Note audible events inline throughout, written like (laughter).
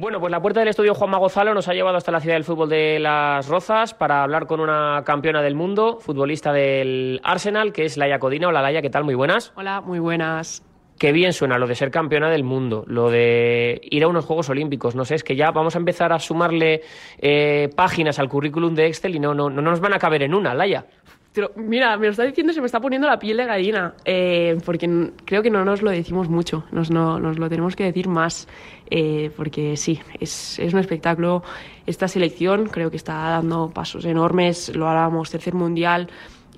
Bueno, pues la puerta del estudio Juan Magozalo nos ha llevado hasta la ciudad del fútbol de Las Rozas para hablar con una campeona del mundo, futbolista del Arsenal, que es Laia Codina. Hola Laia, ¿qué tal? Muy buenas. Hola, muy buenas. Qué bien suena lo de ser campeona del mundo, lo de ir a unos Juegos Olímpicos. No sé, es que ya vamos a empezar a sumarle eh, páginas al currículum de Excel y no, no, no nos van a caber en una, Laia. Mira, me lo está diciendo se me está poniendo la piel de gallina, eh, porque creo que no nos lo decimos mucho, nos, no, nos lo tenemos que decir más, eh, porque sí, es, es un espectáculo. Esta selección creo que está dando pasos enormes, lo hablábamos, tercer mundial,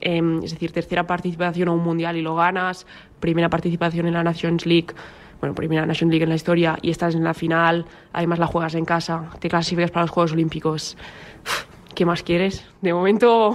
eh, es decir, tercera participación a un mundial y lo ganas, primera participación en la Nations League. Bueno, primera Nations League en la historia y estás en la final, además la juegas en casa, te clasificas para los Juegos Olímpicos. ¿Qué más quieres? De momento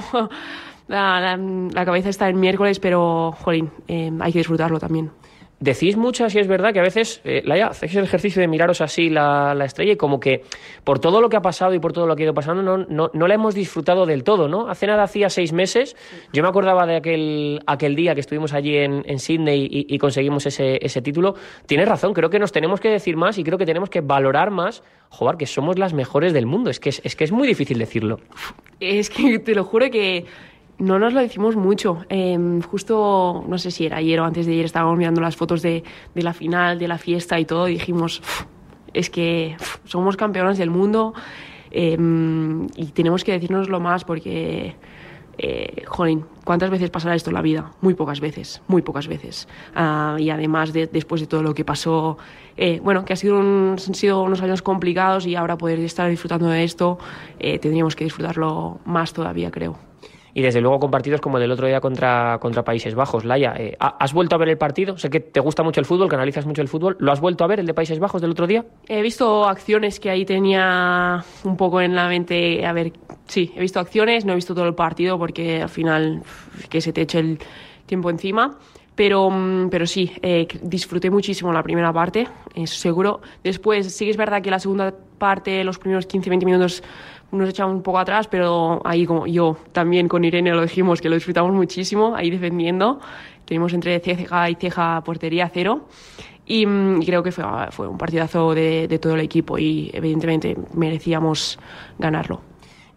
la, la- la cabeza está en miércoles, pero, jolín, eh, hay que disfrutarlo también. Decís mucho, si es verdad, que a veces, eh, Laia, hacéis el ejercicio de miraros así la, la estrella y como que por todo lo que ha pasado y por todo lo que ha ido pasando no, no, no la hemos disfrutado del todo, ¿no? Hace nada, hacía seis meses, yo me acordaba de aquel, aquel día que estuvimos allí en, en Sydney y, y conseguimos ese, ese título. Tienes razón, creo que nos tenemos que decir más y creo que tenemos que valorar más, joder, que somos las mejores del mundo. Es que es, es que es muy difícil decirlo. Es que te lo juro que no nos lo decimos mucho. Eh, justo, no sé si era ayer o antes de ayer, estábamos mirando las fotos de, de la final, de la fiesta y todo, y dijimos, "Uf, es que somos campeonas del mundo eh, y tenemos que decirnoslo más porque, eh, jolín, ¿cuántas veces pasará esto en la vida? Muy pocas veces, muy pocas veces. Ah, y además, de- después de todo lo que pasó, eh, bueno, que ha sido un- han sido unos años complicados y ahora poder estar disfrutando de esto, eh, tendríamos que disfrutarlo más todavía, creo. Y desde luego con partidos como el del otro día contra, contra Países Bajos. Laia, eh, ¿ha- ¿has vuelto a ver el partido? Sé que te gusta mucho el fútbol, que analizas mucho el fútbol. ¿Lo has vuelto a ver, el de Países Bajos del otro día? He visto acciones que ahí tenía un poco en la mente. A ver, sí, he visto acciones, no he visto todo el partido porque al final que se te eche el tiempo encima. Pero, mm, pero sí, eh, disfruté muchísimo la primera parte, eso seguro. Después, sí que es verdad que la segunda parte, los primeros 15-20 minutos, nos echamos un poco atrás, pero ahí como yo también con Irene lo dijimos, que lo disfrutamos muchísimo, ahí defendiendo. Tenemos entre ceja y ceja portería cero. Y, mm, y creo que fue, fue un partidazo de, de todo el equipo y evidentemente merecíamos ganarlo.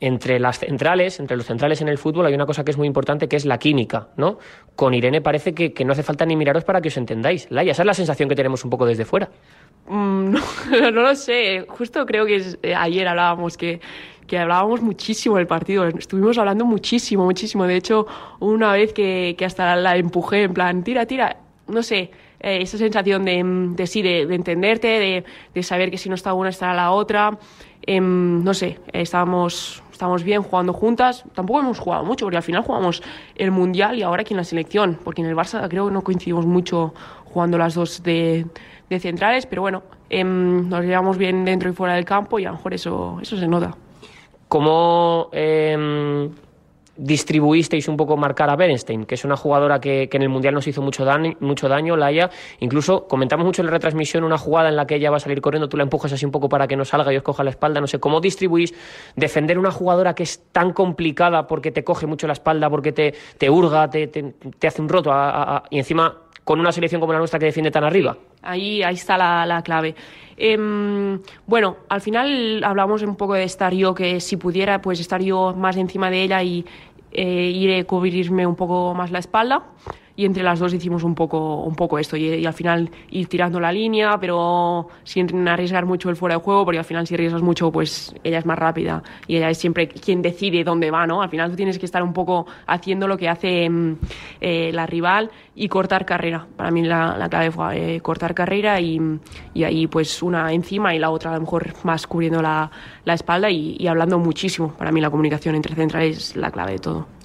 Entre las centrales, entre los centrales en el fútbol, hay una cosa que es muy importante, que es la química, ¿no? Con Irene parece que, que no hace falta ni miraros para que os entendáis. Laia, esa es la sensación que tenemos un poco desde fuera. Mm, (laughs) no, no lo sé, justo creo que eh, ayer hablábamos que, que hablábamos muchísimo del partido, estuvimos hablando muchísimo, muchísimo. De hecho, una vez que, que hasta la empujé en plan, tira, tira, no sé, eh, esa sensación de, mm, de sí, de, de entenderte, de, de saber que si no está una estará la otra. Em, no sé, eh, estábamos, estábamos bien jugando juntas. Tampoco hemos jugado mucho, porque al final jugamos el Mundial y ahora aquí en la selección, porque en el Barça creo que no coincidimos mucho jugando las dos de, centrales, pero bueno, em, nos llevamos bien dentro y fuera del campo y a lo mejor eso, eso se nota. ¿Cómo eh, distribuisteis un poco marcar a Berenstein, que es una jugadora que, en el Mundial nos hizo mucho daño, mucho daño, Laia? Incluso comentamos mucho en la retransmisión una jugada en la que ella va a salir corriendo, tú la empujas así un poco para que no salga y os coja la espalda. No sé, ¿cómo distribuís defender una jugadora que es tan complicada porque te coge mucho la espalda, porque te, te hurga, te, hace un roto y encima con una selección como la nuestra que defiende tan arriba? Ahí, ahí está la, la clave. Em, bueno, al final hablamos un poco de estar yo, que si pudiera, pues estar yo más encima de ella y eh, ir a cubrirme un poco más la espalda. Y entre las dos hicimos un poco, un poco esto. Y, y al final ir tirando la línea, pero sin arriesgar mucho el fuera de juego, porque al final si arriesgas mucho, pues ella es más rápida. Y ella es siempre quien decide dónde va, ¿no? Al final tú tienes que estar un poco haciendo lo que hace em, eh, la rival y cortar carrera. Para mí la, la clave fue eh, cortar carrera y, y ahí pues una encima y la otra a lo mejor más cubriendo la, la espalda y, y hablando muchísimo. Para mí la comunicación entre centrales es la clave de todo.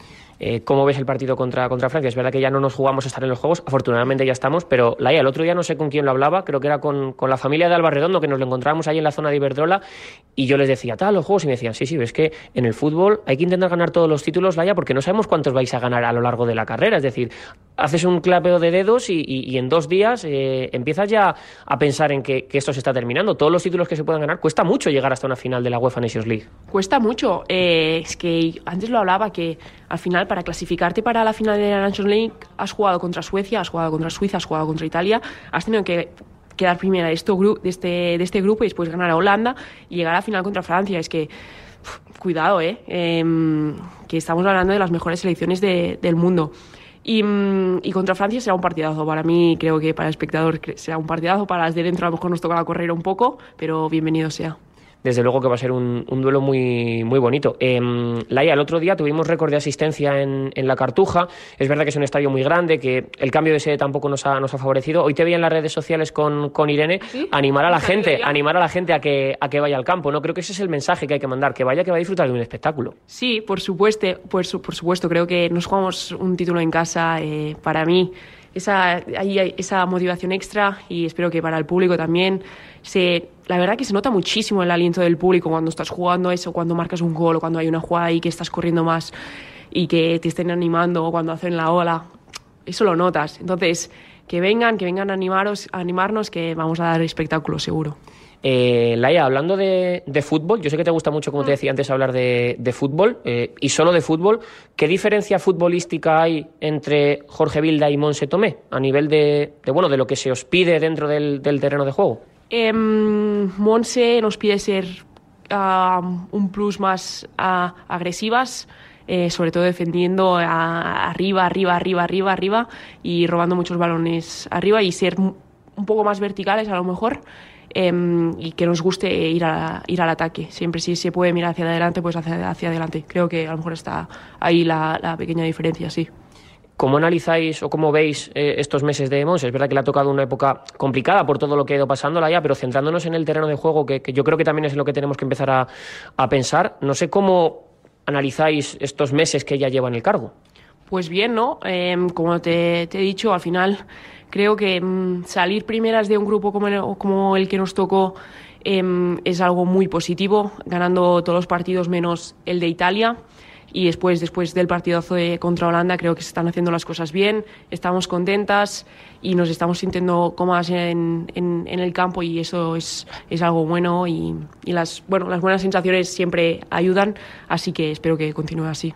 Eh, ¿Cómo ves el partido contra, contra Francia? Es verdad que ya no nos jugamos a estar en los juegos, afortunadamente ya estamos, pero Laia, el otro día no sé con quién lo hablaba, creo que era con, con la familia de Alba Redondo, que nos lo encontrábamos ahí en la zona de Iberdrola, y yo les decía, tal, los juegos, y me decían, sí, sí, es que en el fútbol hay que intentar ganar todos los títulos, Laia, porque no sabemos cuántos vais a ganar a lo largo de la carrera, es decir, haces un clapeo de dedos y, en dos días eh, empiezas ya a pensar en que, esto se está terminando. Todos los títulos que se puedan ganar, cuesta mucho llegar hasta una final de la UEFA Nations League. Cuesta mucho. Eh, es que antes lo hablaba que al final para clasificarte para la final de la Nations League has jugado contra Suecia, has jugado contra Suiza, has jugado contra Italia, has tenido que quedar primera de, este, este grupo y después ganar a Holanda y llegar a la final contra Francia. Es que, cuidado, ¿eh? Em, que estamos hablando de las mejores selecciones del mundo. Y, mm, y, contra Francia será un partidazo. Para mí, creo que para el espectador será un partidazo. Para las de dentro, a lo mejor nos toca la correr un poco, pero bienvenido sea desde luego que va a ser un, duelo muy, muy bonito. Eh, Laia, el otro día tuvimos récord de asistencia en, la Cartuja. Es verdad que es un estadio muy grande, que el cambio de sede tampoco nos ha, nos ha favorecido. Hoy te vi en las redes sociales con, con Irene animar a la gente, animar a la gente a que, a que vaya al campo. ¿no? Creo que ese es el mensaje que hay que mandar, que vaya, que va a disfrutar de un espectáculo. Sí, por supuesto, por, por supuesto. Creo que nos jugamos un título en casa. Eh, para mí, esa, hay esa motivación extra y espero que para el público también se, la verdad que se nota muchísimo el aliento del público cuando estás jugando eso, cuando marcas un gol o cuando hay una jugada ahí que estás corriendo más y que te estén animando o cuando hacen la ola. Eso lo notas. Entonces, que vengan, que vengan a, animaros, a animarnos, que vamos a dar espectáculo seguro. Eh, Laia, hablando de, fútbol, yo sé que te gusta mucho, como te mm. decía antes, hablar de, fútbol eh, y solo de fútbol. ¿Qué diferencia futbolística hay entre Jorge Vilda y Monse Tomé a nivel de, bueno, de lo que se os pide dentro del terreno de juego? Eh, Monse nos pide ser un plus más agresivas, eh, sobre todo defendiendo arriba, arriba, arriba, arriba, arriba y robando muchos balones arriba y ser un poco más verticales a lo mejor. Em, y que nos guste ir, a, ir al ataque. Siempre si se puede mirar hacia adelante, pues hacia, hacia adelante. Creo que a lo mejor está ahí la, la pequeña diferencia, sí. ¿Cómo analizáis o cómo veis eh, estos meses de Mons? Es verdad que le ha tocado una época complicada por todo lo que ha ido pasando ya, pero centrándonos en el terreno de juego, que, yo creo que también es en lo que tenemos que empezar a, pensar, no sé cómo analizáis estos meses que ella lleva en el cargo. Pues bien, ¿no? Em, como te, he dicho, al final creo que em, salir primeras de un grupo como el, que nos tocó em, es algo muy positivo, ganando todos los partidos menos el de Italia y después, después del partidazo de contra Holanda creo que se están haciendo las cosas bien, estamos contentas y nos estamos sintiendo cómodas en, el campo y eso es, algo bueno y, las, las buenas sensaciones siempre ayudan, así que espero que continúe así.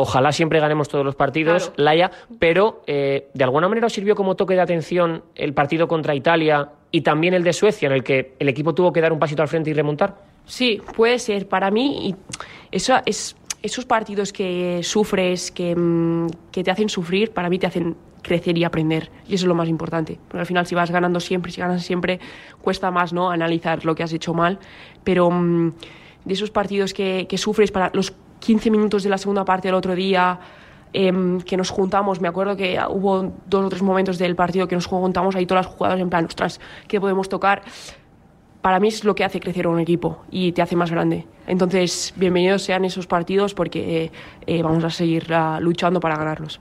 Ojalá siempre ganemos todos los partidos, Laia, pero eh, ¿de alguna manera os sirvió como toque de atención el partido contra Italia y también el de Suecia, en el que el equipo tuvo que dar un pasito al frente y remontar? Sí, puede ser. Para mí, y eso es esos partidos que sufres, mm, que, te hacen sufrir, para mí te hacen crecer y aprender. Y eso es lo más importante. Porque al final, si vas ganando siempre, si ganas siempre, cuesta más ¿no? analizar lo que has hecho mal. Pero mm, de esos partidos que, sufres para los 15 minutos de la segunda parte del otro día, em, que nos juntamos, me acuerdo que hubo dos o tres momentos del partido que nos juntamos ahí todas las jugadoras en plan, ostras, ¿qué podemos tocar? para mí es lo que hace crecer un equipo y te hace más grande. Entonces, bienvenidos sean esos partidos porque eh, eh, vamos a seguir uh, luchando para ganarlos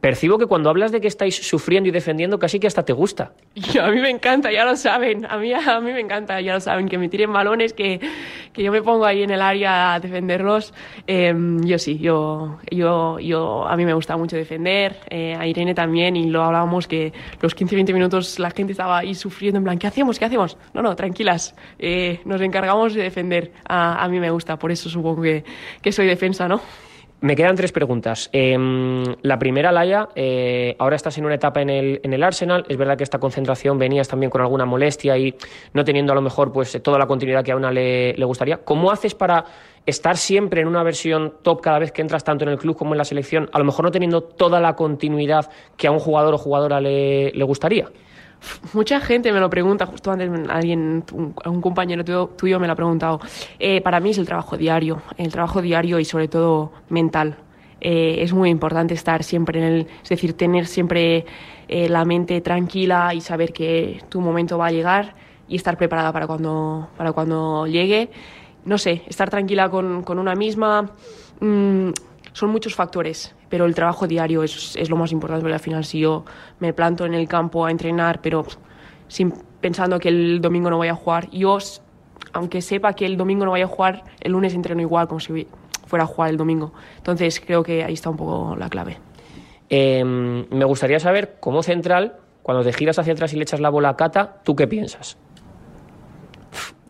percibo que cuando hablas de que estáis sufriendo y defendiendo, casi que hasta te gusta. (laughs) a mí me encanta, ya lo saben. A mí, a mí me encanta, ya lo saben, que me tiren balones, que, que yo me pongo ahí en el área a defenderlos. Em, yo sí, yo, yo, yo, a mí me gusta mucho defender. Eh, a Irene también, y lo hablábamos que los 15-20 minutos la gente estaba ahí sufriendo, en plan, ¿qué hacemos? ¿Qué hacemos? No, no, tranquilas. Eh, nos encargamos de defender. A, a mí me gusta, por eso supongo que, que soy defensa, ¿no? Me quedan tres preguntas. Em, la primera, Laia, eh, ahora estás en una etapa en el, en el Arsenal. Es verdad que esta concentración venías también con alguna molestia y no teniendo a lo mejor pues toda la continuidad que a una le, gustaría. ¿Cómo haces para estar siempre en una versión top cada vez que entras tanto en el club como en la selección, a lo mejor no teniendo toda la continuidad que a un jugador o jugadora le, le gustaría? Mucha gente me lo pregunta, justo antes alguien, un, compañero tuyo, me lo ha preguntado. Eh, para mí es el trabajo diario, el trabajo diario y sobre todo mental. Eh, es muy importante estar siempre en el, es decir, tener siempre eh, la mente tranquila y saber que tu momento va a llegar y estar preparada para cuando, para cuando llegue. No sé, estar tranquila con, con una misma. Mm, son muchos factores, pero el trabajo diario es, es lo más importante, porque al final si yo me planto en el campo a entrenar, pero sin, pensando que el domingo no voy a jugar, yo, aunque sepa que el domingo no voy a jugar, el lunes entreno igual como si fuera a jugar el domingo. Entonces creo que ahí está un poco la clave. Em, me gustaría saber, como central, cuando te giras hacia atrás y le echas la bola a Cata, ¿tú qué piensas?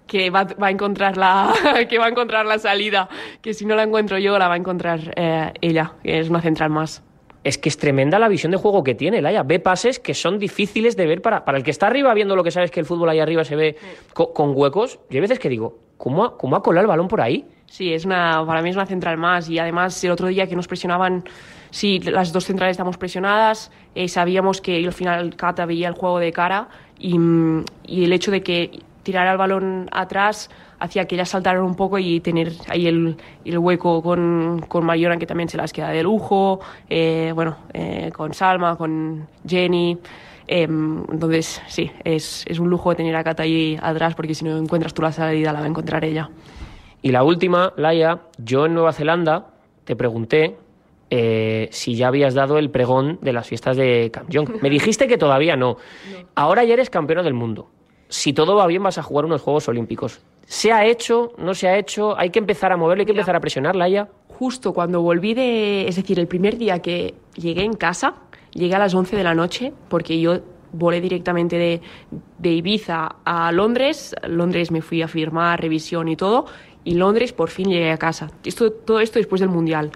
Que va, a encontrar la (laughs) que va a encontrar la salida que si no la encuentro yo la va a encontrar eh, ella que es una central más es que es tremenda la visión de juego que tiene, Laia. Ve pases que son difíciles de ver para, para el que está arriba viendo lo que sabes que el fútbol ahí arriba se ve con, huecos. Yo hay veces que digo, ¿cómo ha, ¿cómo ha colado el balón por ahí? Sí, es una, para mí es una central más y además el otro día que nos presionaban, sí, las dos centrales estamos presionadas, eh, sabíamos que al final Cata veía el juego de cara y, y el hecho de que tirara el balón atrás hacía que ellas saltaran un poco y tener ahí el, el hueco con, con Mayona, que también se las queda de lujo, eh, bueno, eh, con Salma, con Jenny. Em, entonces, sí, es, es, un lujo tener a Cata ahí atrás porque si no encuentras tú la salida, la va a encontrar ella. Y la última, Laia, yo en Nueva Zelanda te pregunté eh, si ya habías dado el pregón de las fiestas de Camp Me dijiste que todavía no. no. Ahora ya eres campeona del mundo. Si todo va bien, vas a jugar unos Juegos Olímpicos. ¿Se ha hecho? ¿No se ha hecho? ¿Hay que empezar a moverlo? ¿Hay que empezar a presionarla ya? Justo cuando volví de... Es decir, el primer día que llegué en casa, llegué a las 11 de la noche, porque yo volé directamente de, de Ibiza a Londres. Londres me fui a firmar, revisión y todo. Y Londres por fin llegué a casa. Esto, todo esto después del Mundial.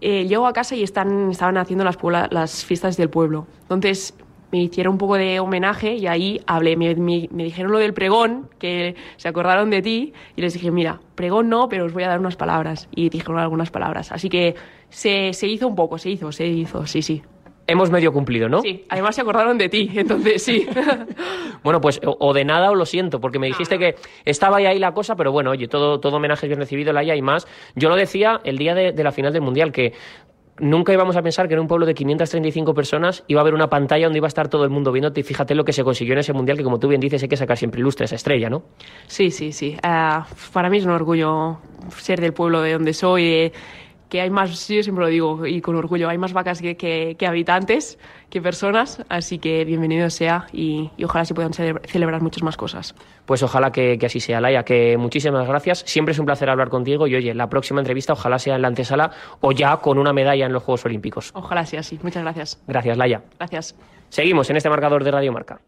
Eh, llego a casa y están, estaban haciendo las, las fiestas del pueblo. Entonces me hicieron un poco de homenaje y ahí hablé, me, me, me, dijeron lo del pregón, que se acordaron de ti, y les dije, mira, pregón no, pero os voy a dar unas palabras. Y dijeron algunas palabras. Así que se, se hizo un poco, se hizo, se hizo, sí, sí. Hemos medio cumplido, ¿no? Sí, además se acordaron de ti, entonces sí. (laughs) bueno, pues o de nada o lo siento, porque me dijiste que estaba ahí la cosa, pero bueno, oye, todo, todo homenaje bien recibido, la y más. Yo lo decía el día de, de la final del Mundial, que nunca íbamos a pensar que en un pueblo de 535 personas iba a haber una pantalla donde iba a estar todo el mundo viéndote y fíjate lo que se consiguió en ese mundial que como tú bien dices hay que sacar siempre ilustre esa estrella, ¿no? Sí, sí, sí. Uh, para mí es un orgullo ser del pueblo de donde soy, que hay más, yo siempre lo digo y con orgullo, hay más vacas que, que, que habitantes, que personas, así que bienvenido sea y, y ojalá se puedan cele celebrar muchas más cosas. Pues ojalá que, que, así sea, Laia, que muchísimas gracias, siempre es un placer hablar contigo y oye, la próxima entrevista ojalá sea en la antesala o ya con una medalla en los Juegos Olímpicos. Ojalá sea así, muchas gracias. Gracias, Laia. Gracias. Seguimos en este marcador de Radio Marca.